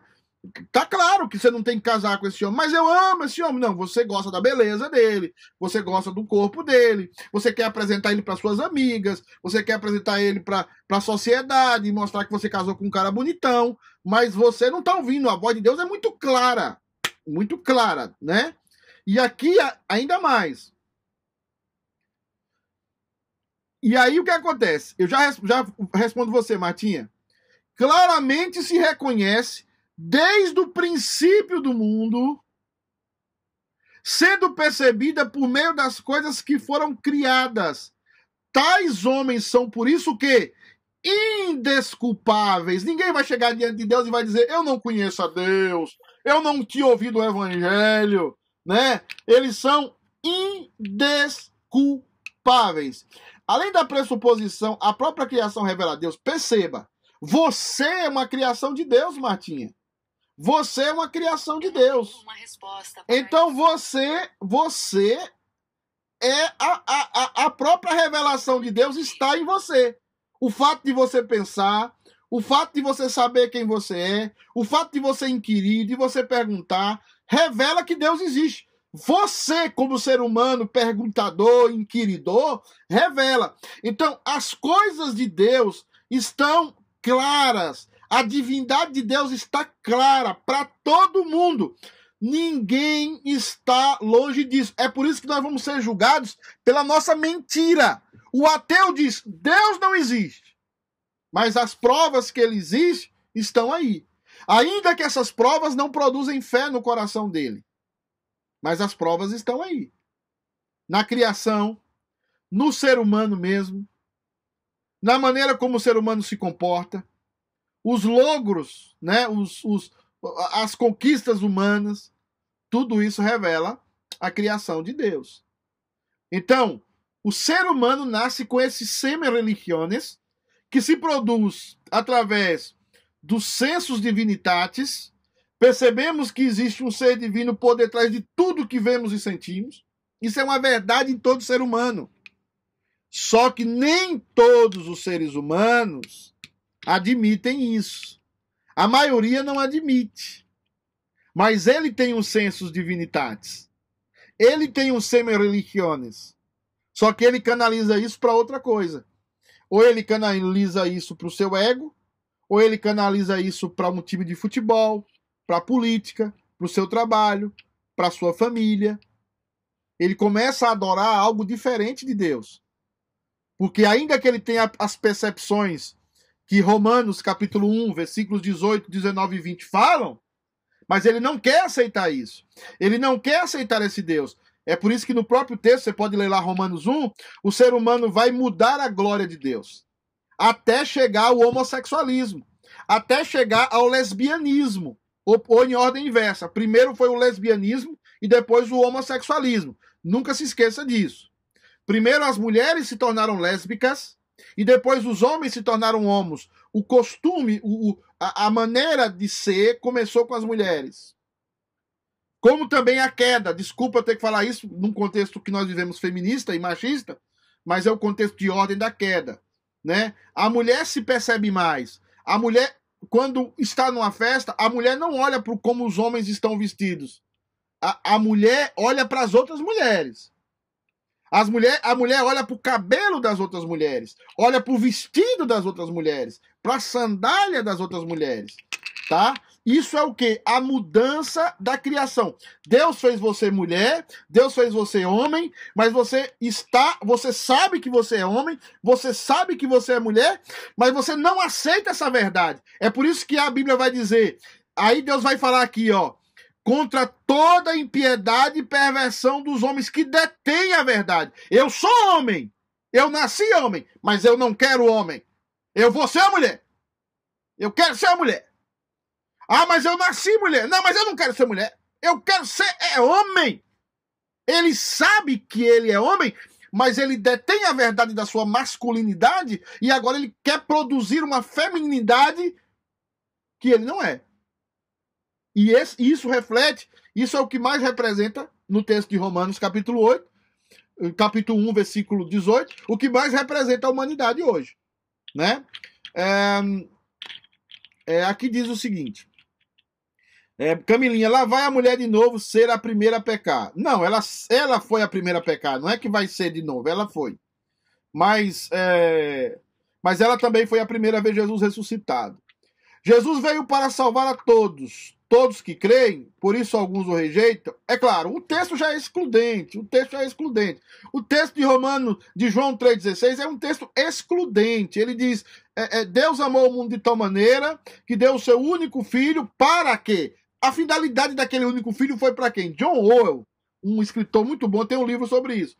Tá claro que você não tem que casar com esse homem, mas eu amo esse homem. Não, você gosta da beleza dele, você gosta do corpo dele, você quer apresentar ele para suas amigas, você quer apresentar ele para a sociedade, mostrar que você casou com um cara bonitão, mas você não tá ouvindo. A voz de Deus é muito clara, muito clara, né? E aqui ainda mais. E aí o que acontece? Eu já, já respondo você, Martinha. Claramente se reconhece desde o princípio do mundo, sendo percebida por meio das coisas que foram criadas. Tais homens são por isso que indesculpáveis. Ninguém vai chegar diante de Deus e vai dizer: "Eu não conheço a Deus, eu não tinha ouvido o evangelho", né? Eles são indesculpáveis. Além da pressuposição, a própria criação revela a Deus. Perceba, você é uma criação de Deus, Martinha. Você é uma criação de Deus. Então você, você é a, a, a própria revelação de Deus está em você. O fato de você pensar, o fato de você saber quem você é, o fato de você inquirir, de você perguntar, revela que Deus existe. Você, como ser humano, perguntador, inquiridor, revela. Então, as coisas de Deus estão claras a divindade de Deus está clara para todo mundo. Ninguém está longe disso. É por isso que nós vamos ser julgados pela nossa mentira. O ateu diz: Deus não existe. Mas as provas que ele existe estão aí. Ainda que essas provas não produzem fé no coração dele. Mas as provas estão aí. Na criação, no ser humano mesmo, na maneira como o ser humano se comporta, os logros, né, os, os, as conquistas humanas, tudo isso revela a criação de Deus. Então, o ser humano nasce com esses semi-religiones que se produz através dos sensos divinitatis. Percebemos que existe um ser divino por detrás de tudo que vemos e sentimos. Isso é uma verdade em todo ser humano. Só que nem todos os seres humanos admitem isso. A maioria não admite. Mas ele tem um sensus divinitatis. Ele tem um semen religiones. Só que ele canaliza isso para outra coisa. Ou ele canaliza isso para o seu ego, ou ele canaliza isso para um time de futebol, para a política, para o seu trabalho, para a sua família. Ele começa a adorar algo diferente de Deus. Porque ainda que ele tenha as percepções que Romanos capítulo 1, versículos 18, 19 e 20 falam, mas ele não quer aceitar isso. Ele não quer aceitar esse Deus. É por isso que no próprio texto, você pode ler lá Romanos 1, o ser humano vai mudar a glória de Deus. Até chegar ao homossexualismo. Até chegar ao lesbianismo. Ou, ou em ordem inversa. Primeiro foi o lesbianismo e depois o homossexualismo. Nunca se esqueça disso. Primeiro as mulheres se tornaram lésbicas, e depois os homens se tornaram homos. O costume, o, a, a maneira de ser começou com as mulheres. Como também a queda. Desculpa ter que falar isso num contexto que nós vivemos feminista e machista, mas é o contexto de ordem da queda. Né? A mulher se percebe mais. A mulher, quando está numa festa, a mulher não olha para como os homens estão vestidos. A, a mulher olha para as outras mulheres. As mulher, a mulher olha para o cabelo das outras mulheres, olha para o vestido das outras mulheres, para a sandália das outras mulheres, tá? Isso é o que? A mudança da criação. Deus fez você mulher, Deus fez você homem, mas você está, você sabe que você é homem, você sabe que você é mulher, mas você não aceita essa verdade. É por isso que a Bíblia vai dizer, aí Deus vai falar aqui, ó, contra toda impiedade e perversão dos homens que detêm a verdade. Eu sou homem, eu nasci homem, mas eu não quero homem. Eu vou ser mulher. Eu quero ser mulher. Ah, mas eu nasci mulher. Não, mas eu não quero ser mulher. Eu quero ser é homem. Ele sabe que ele é homem, mas ele detém a verdade da sua masculinidade e agora ele quer produzir uma feminilidade que ele não é. E esse, isso reflete, isso é o que mais representa no texto de Romanos, capítulo 8, capítulo 1, versículo 18, o que mais representa a humanidade hoje. Né? É, é, aqui diz o seguinte: é, Camilinha, lá vai a mulher de novo ser a primeira a pecar. Não, ela, ela foi a primeira a pecar, não é que vai ser de novo, ela foi. Mas, é, mas ela também foi a primeira a ver Jesus ressuscitado. Jesus veio para salvar a todos, todos que creem, por isso alguns o rejeitam. É claro, o texto já é excludente, o texto já é excludente. O texto de Romano, de João 3,16, é um texto excludente. Ele diz: é, é, Deus amou o mundo de tal maneira que deu o seu único filho para quê? A finalidade daquele único filho foi para quem? John Orwell, um escritor muito bom, tem um livro sobre isso.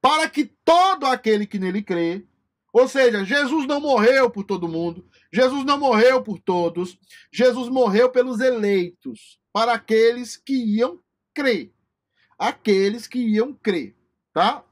Para que todo aquele que nele crê, ou seja, Jesus não morreu por todo mundo, Jesus não morreu por todos, Jesus morreu pelos eleitos, para aqueles que iam crer. Aqueles que iam crer, tá?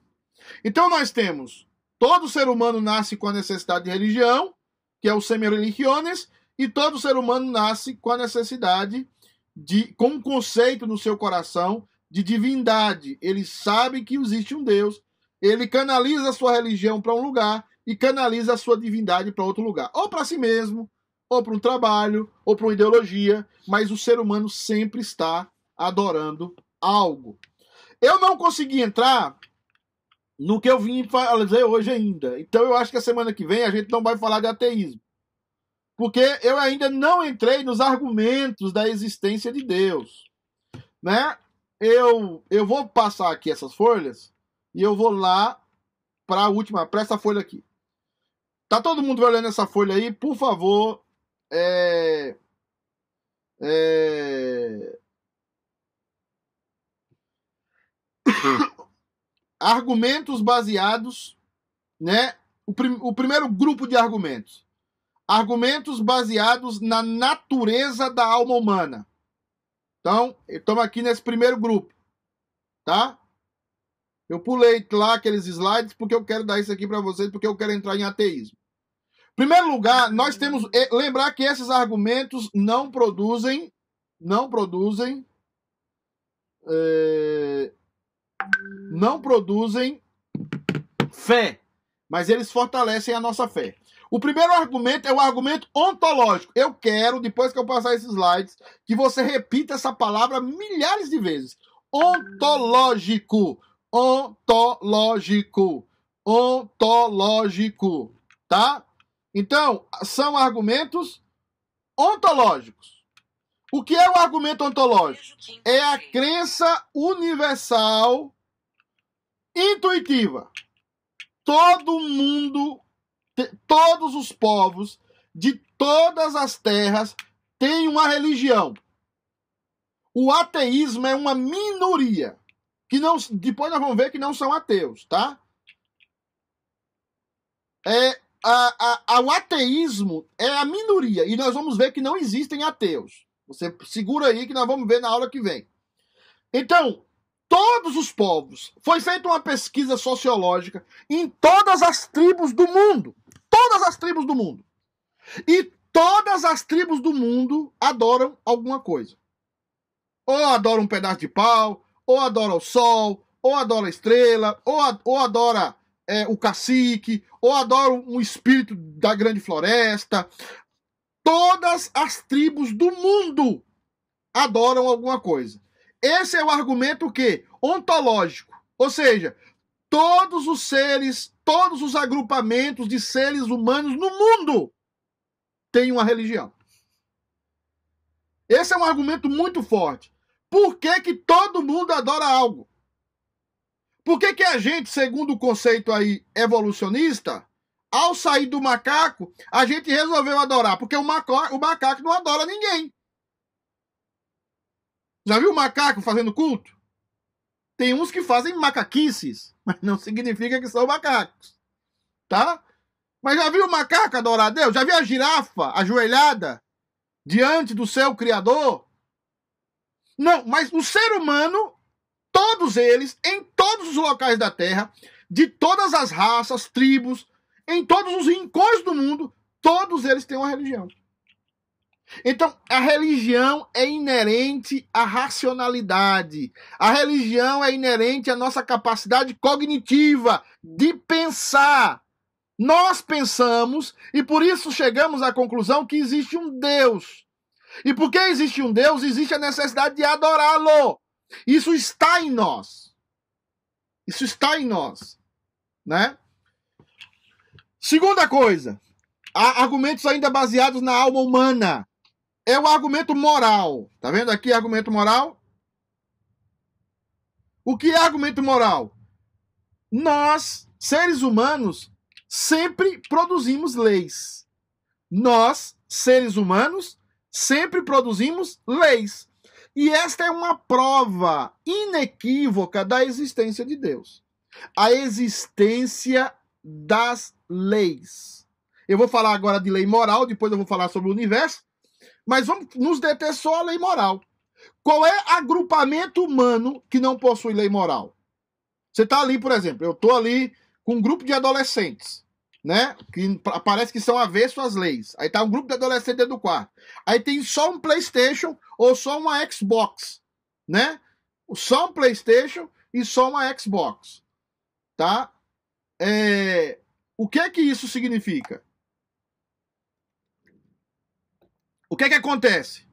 Então nós temos todo ser humano nasce com a necessidade de religião, que é o semi-religiones, e todo ser humano nasce com a necessidade de, com um conceito no seu coração de divindade. Ele sabe que existe um Deus, ele canaliza a sua religião para um lugar e canaliza a sua divindade para outro lugar, ou para si mesmo, ou para um trabalho, ou para uma ideologia, mas o ser humano sempre está adorando algo. Eu não consegui entrar no que eu vim fazer hoje ainda. Então eu acho que a semana que vem a gente não vai falar de ateísmo porque eu ainda não entrei nos argumentos da existência de Deus, né? Eu eu vou passar aqui essas folhas e eu vou lá para a última, para essa folha aqui. Tá todo mundo olhando essa folha aí? Por favor, é, é... argumentos baseados, né? O, prim, o primeiro grupo de argumentos argumentos baseados na natureza da alma humana. Então, estamos aqui nesse primeiro grupo, tá? Eu pulei lá aqueles slides porque eu quero dar isso aqui para vocês, porque eu quero entrar em ateísmo. Primeiro lugar, nós temos eh, lembrar que esses argumentos não produzem, não produzem, é, não produzem fé, mas eles fortalecem a nossa fé. O primeiro argumento é o argumento ontológico. Eu quero, depois que eu passar esses slides, que você repita essa palavra milhares de vezes. Ontológico. Ontológico. Ontológico. Tá? Então, são argumentos ontológicos. O que é o argumento ontológico? É a crença universal intuitiva. Todo mundo todos os povos de todas as terras têm uma religião. O ateísmo é uma minoria. Que não, depois nós vamos ver que não são ateus, tá? É, a, a, o ateísmo é a minoria. E nós vamos ver que não existem ateus. Você segura aí que nós vamos ver na aula que vem. Então, todos os povos. Foi feita uma pesquisa sociológica em todas as tribos do mundo todas as tribos do mundo. E todas as tribos do mundo adoram alguma coisa. Ou adoram um pedaço de pau, ou adora o sol, ou adora a estrela, ou, ou adora é, o cacique, ou adora um espírito da grande floresta. Todas as tribos do mundo adoram alguma coisa. Esse é o argumento que ontológico, ou seja, todos os seres todos os agrupamentos de seres humanos no mundo têm uma religião. Esse é um argumento muito forte. Por que, que todo mundo adora algo? Por que, que a gente, segundo o conceito aí evolucionista, ao sair do macaco, a gente resolveu adorar? Porque o macaco, o macaco não adora ninguém. Já viu o macaco fazendo culto? Tem uns que fazem macaquices mas não significa que são macacos. Tá? Mas já viu o macaco adorar a Deus? Já viu a girafa ajoelhada diante do seu Criador? Não, mas o ser humano, todos eles, em todos os locais da Terra, de todas as raças, tribos, em todos os rincões do mundo, todos eles têm uma religião. Então, a religião é inerente à racionalidade. A religião é inerente à nossa capacidade cognitiva de pensar. Nós pensamos e por isso chegamos à conclusão que existe um Deus. E porque existe um Deus, existe a necessidade de adorá-lo. Isso está em nós. Isso está em nós, né? Segunda coisa, há argumentos ainda baseados na alma humana é o argumento moral. Tá vendo aqui argumento moral? O que é argumento moral? Nós, seres humanos, sempre produzimos leis. Nós, seres humanos, sempre produzimos leis. E esta é uma prova inequívoca da existência de Deus. A existência das leis. Eu vou falar agora de lei moral, depois eu vou falar sobre o universo. Mas vamos nos deter só a lei moral. Qual é agrupamento humano que não possui lei moral? Você está ali, por exemplo, eu estou ali com um grupo de adolescentes, né? Que parece que são avessos às leis. Aí tá um grupo de adolescentes dentro do quarto. Aí tem só um PlayStation ou só uma Xbox, né? Só um PlayStation e só uma Xbox, tá? É... O que é que isso significa? O que é que acontece?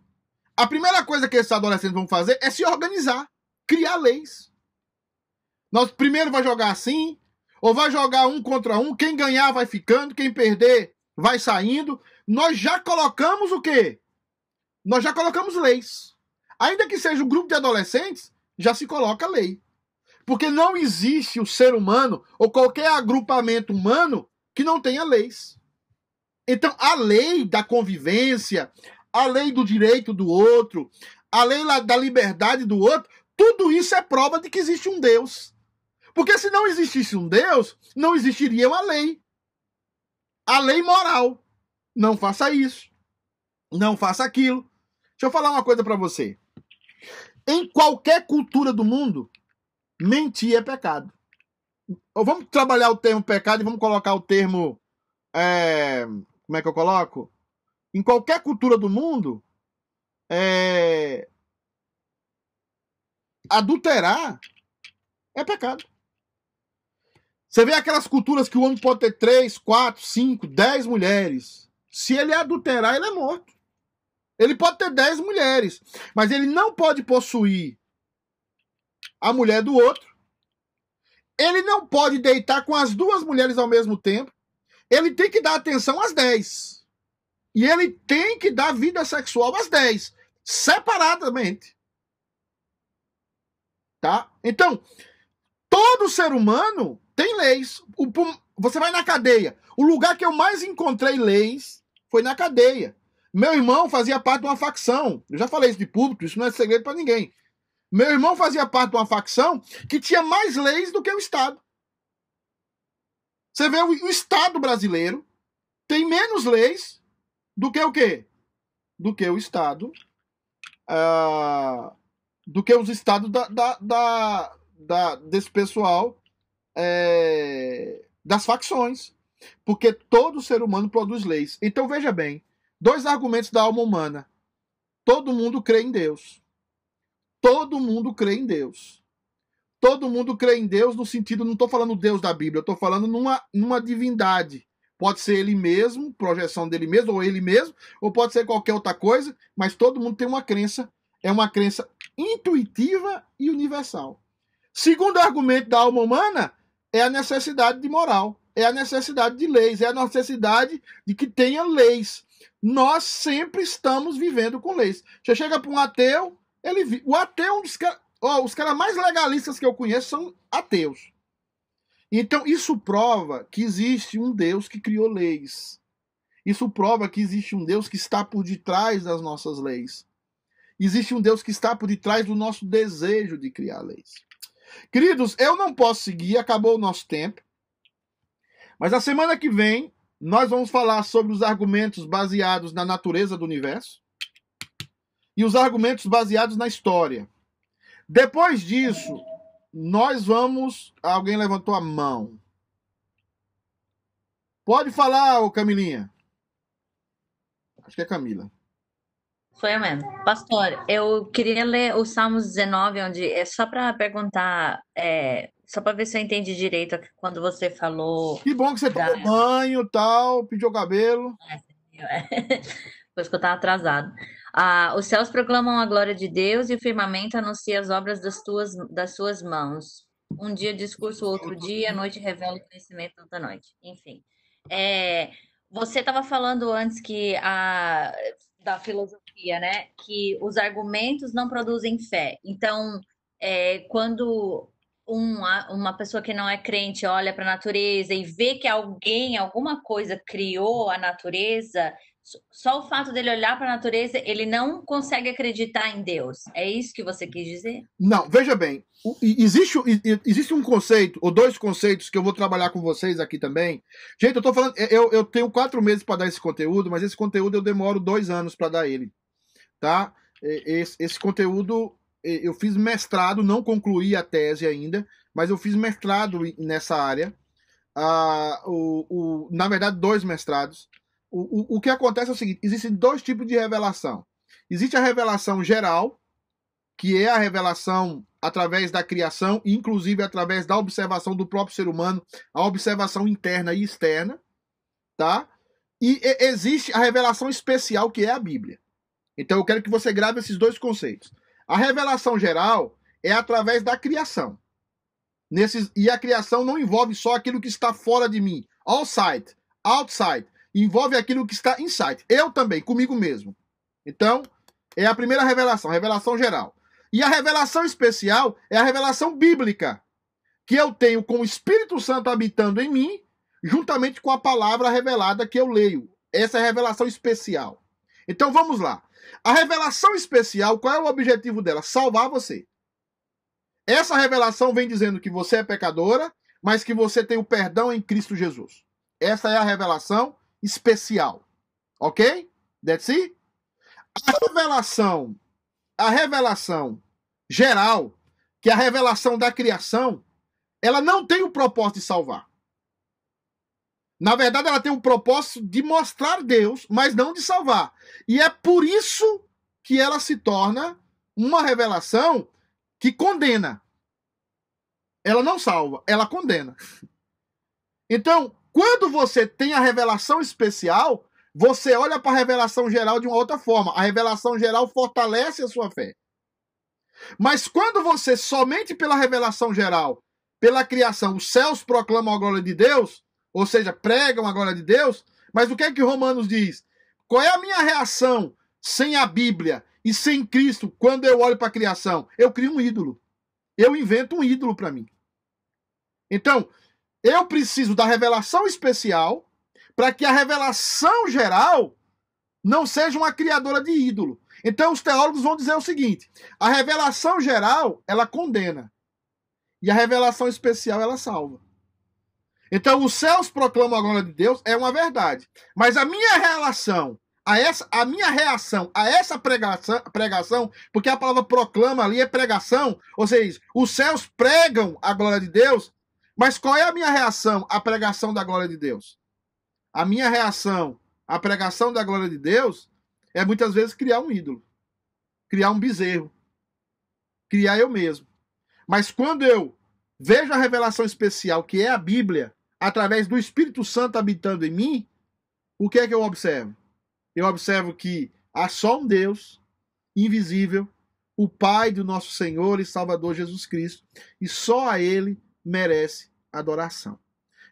A primeira coisa que esses adolescentes vão fazer é se organizar, criar leis. Nós primeiro vai jogar assim, ou vai jogar um contra um, quem ganhar vai ficando, quem perder vai saindo. Nós já colocamos o quê? Nós já colocamos leis. Ainda que seja um grupo de adolescentes, já se coloca lei. Porque não existe o ser humano ou qualquer agrupamento humano que não tenha leis. Então, a lei da convivência, a lei do direito do outro, a lei da liberdade do outro, tudo isso é prova de que existe um Deus. Porque se não existisse um Deus, não existiria uma lei. A lei moral. Não faça isso. Não faça aquilo. Deixa eu falar uma coisa para você. Em qualquer cultura do mundo, mentir é pecado. Vamos trabalhar o termo pecado e vamos colocar o termo é, como é que eu coloco? Em qualquer cultura do mundo, é... adulterar é pecado. Você vê aquelas culturas que o homem pode ter três, quatro, cinco, dez mulheres. Se ele adulterar, ele é morto. Ele pode ter dez mulheres, mas ele não pode possuir a mulher do outro. Ele não pode deitar com as duas mulheres ao mesmo tempo ele tem que dar atenção às 10. E ele tem que dar vida sexual às 10, separadamente. Tá? Então, todo ser humano tem leis. O, você vai na cadeia. O lugar que eu mais encontrei leis foi na cadeia. Meu irmão fazia parte de uma facção. Eu já falei isso de público, isso não é segredo para ninguém. Meu irmão fazia parte de uma facção que tinha mais leis do que o Estado. Você vê o, o Estado brasileiro tem menos leis do que o quê? Do que o Estado. Uh, do que os estados da, da, da, da desse pessoal é, das facções. Porque todo ser humano produz leis. Então veja bem: dois argumentos da alma humana. Todo mundo crê em Deus. Todo mundo crê em Deus todo mundo crê em Deus no sentido, não estou falando Deus da Bíblia, eu estou falando numa, numa divindade. Pode ser ele mesmo, projeção dele mesmo, ou ele mesmo, ou pode ser qualquer outra coisa, mas todo mundo tem uma crença, é uma crença intuitiva e universal. Segundo argumento da alma humana, é a necessidade de moral, é a necessidade de leis, é a necessidade de que tenha leis. Nós sempre estamos vivendo com leis. Você chega para um ateu, ele o ateu é um dos Oh, os caras mais legalistas que eu conheço são ateus. Então, isso prova que existe um Deus que criou leis. Isso prova que existe um Deus que está por detrás das nossas leis. Existe um Deus que está por detrás do nosso desejo de criar leis. Queridos, eu não posso seguir, acabou o nosso tempo. Mas a semana que vem, nós vamos falar sobre os argumentos baseados na natureza do universo. e os argumentos baseados na história. Depois disso, nós vamos. Alguém levantou a mão. Pode falar, ô Camilinha. Acho que é Camila. Sou eu mesmo. Pastor, eu queria ler o Salmos 19, onde é só para perguntar, é, só para ver se eu entendi direito quando você falou. Que bom que você da... tomou banho tal, pediu o cabelo. É, Pois que eu estava atrasado. Ah, os céus proclamam a glória de Deus e o firmamento anuncia as obras das, tuas, das suas mãos. Um dia discurso, outro dia, a noite revela o conhecimento da noite. Enfim. É, você estava falando antes que a, da filosofia, né? Que os argumentos não produzem fé. Então, é, quando uma, uma pessoa que não é crente olha para a natureza e vê que alguém, alguma coisa criou a natureza, só o fato dele olhar para a natureza, ele não consegue acreditar em Deus. É isso que você quis dizer? Não, veja bem. Existe, existe um conceito, ou dois conceitos, que eu vou trabalhar com vocês aqui também. Gente, eu tô falando. Eu, eu tenho quatro meses para dar esse conteúdo, mas esse conteúdo eu demoro dois anos para dar ele. Tá? Esse, esse conteúdo, eu fiz mestrado, não concluí a tese ainda, mas eu fiz mestrado nessa área. Ah, o, o, na verdade, dois mestrados. O, o, o que acontece é o seguinte: existem dois tipos de revelação. Existe a revelação geral, que é a revelação através da criação, inclusive através da observação do próprio ser humano, a observação interna e externa, tá? E existe a revelação especial, que é a Bíblia. Então eu quero que você grave esses dois conceitos. A revelação geral é através da criação. Nesses, e a criação não envolve só aquilo que está fora de mim. Outside, outside envolve aquilo que está inside. Eu também, comigo mesmo. Então, é a primeira revelação, revelação geral. E a revelação especial é a revelação bíblica, que eu tenho com o Espírito Santo habitando em mim, juntamente com a palavra revelada que eu leio. Essa é a revelação especial. Então vamos lá. A revelação especial, qual é o objetivo dela? Salvar você. Essa revelação vem dizendo que você é pecadora, mas que você tem o perdão em Cristo Jesus. Essa é a revelação especial. Ok? That's it? A revelação, a revelação geral, que é a revelação da criação, ela não tem o propósito de salvar. Na verdade, ela tem o propósito de mostrar Deus, mas não de salvar. E é por isso que ela se torna uma revelação que condena. Ela não salva, ela condena. Então, quando você tem a revelação especial, você olha para a revelação geral de uma outra forma. A revelação geral fortalece a sua fé. Mas quando você, somente pela revelação geral, pela criação, os céus proclamam a glória de Deus, ou seja, pregam a glória de Deus, mas o que é que Romanos diz? Qual é a minha reação sem a Bíblia e sem Cristo quando eu olho para a criação? Eu crio um ídolo. Eu invento um ídolo para mim. Então, eu preciso da revelação especial para que a revelação geral não seja uma criadora de ídolo. Então os teólogos vão dizer o seguinte: a revelação geral ela condena e a revelação especial ela salva. Então os céus proclamam a glória de Deus é uma verdade, mas a minha relação a essa a minha reação a essa pregação, pregação, porque a palavra proclama ali é pregação, ou seja, os céus pregam a glória de Deus, mas qual é a minha reação à pregação da glória de Deus? A minha reação à pregação da glória de Deus é muitas vezes criar um ídolo, criar um bezerro, criar eu mesmo. Mas quando eu vejo a revelação especial, que é a Bíblia, através do Espírito Santo habitando em mim, o que é que eu observo? Eu observo que há só um Deus invisível, o Pai do nosso Senhor e Salvador Jesus Cristo, e só a Ele merece adoração.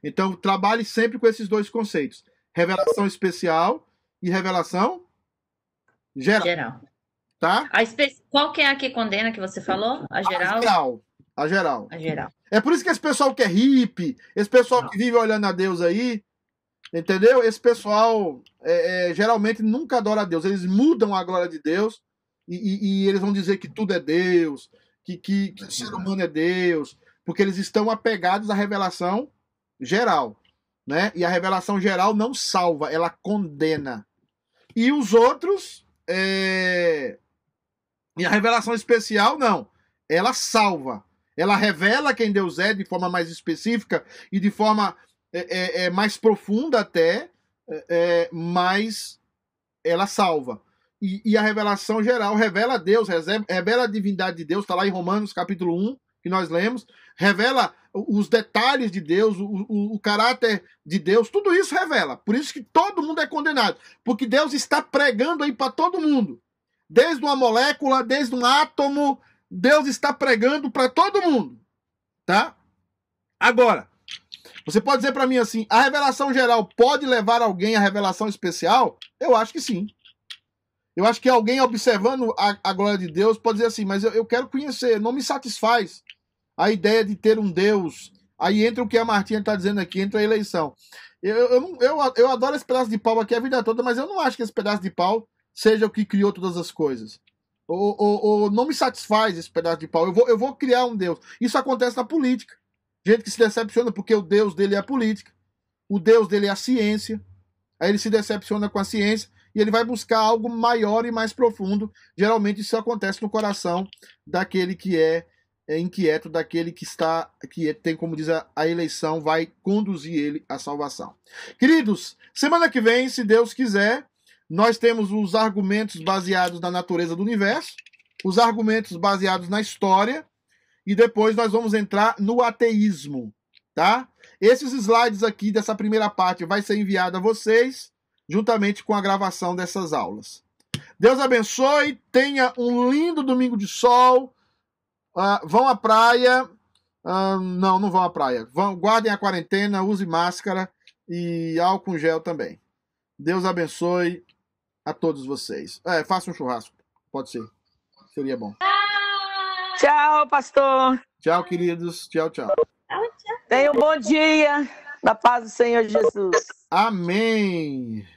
Então, trabalhe sempre com esses dois conceitos: revelação especial e revelação geral. geral. Tá? A espe... Qual que é a que condena que você falou? A geral? A geral. A geral. A geral. É por isso que esse pessoal que é hippie, esse pessoal Não. que vive olhando a Deus aí, entendeu? Esse pessoal é, é, geralmente nunca adora a Deus. Eles mudam a glória de Deus e, e, e eles vão dizer que tudo é Deus, que, que, que o ser humano é Deus, porque eles estão apegados à revelação geral, né? E a revelação geral não salva, ela condena. E os outros, é... E a revelação especial, não. Ela salva. Ela revela quem Deus é de forma mais específica e de forma é, é, é mais profunda até, é, é mas ela salva. E, e, a revelação geral revela Deus, revela a divindade de Deus, está lá em Romanos capítulo 1, que nós lemos, revela os detalhes de Deus, o, o, o, caráter de Deus, tudo isso revela. Por isso que todo mundo é condenado, porque Deus está pregando aí para todo mundo. Desde uma molécula, desde um átomo, Deus está pregando para todo mundo, tá? Agora, você pode dizer para mim assim, a revelação geral pode levar alguém à revelação especial? Eu acho que sim. Eu acho que alguém observando a, a glória de Deus pode dizer assim, mas eu, eu quero conhecer, não me satisfaz a ideia de ter um Deus. Aí entra o que a Martinha está dizendo aqui, entra a eleição. Eu, eu, eu, eu adoro esse pedaço de pau aqui a vida toda, mas eu não acho que esse pedaço de pau seja o que criou todas as coisas. Ou, ou, ou não me satisfaz esse pedaço de pau. Eu vou, eu vou criar um Deus. Isso acontece na política. Gente que se decepciona porque o Deus dele é a política. O Deus dele é a ciência. Aí ele se decepciona com a ciência e ele vai buscar algo maior e mais profundo. Geralmente isso acontece no coração daquele que é é inquieto daquele que está, que tem, como diz a, eleição, vai conduzir ele à salvação. Queridos, semana que vem, se Deus quiser, nós temos os argumentos baseados na natureza do universo, os argumentos baseados na história, e depois nós vamos entrar no ateísmo, tá? Esses slides aqui dessa primeira parte vai ser enviado a vocês, juntamente com a gravação dessas aulas. Deus abençoe, tenha um lindo domingo de sol Uh, vão à praia. Uh, não, não vão à praia. Vão, guardem a quarentena, use máscara e álcool gel também. Deus abençoe a todos vocês. É, faça um churrasco. Pode ser. Seria bom. Tchau, pastor. Tchau, queridos. Tchau, tchau. Tenha um bom dia. Na paz do Senhor Jesus. Amém.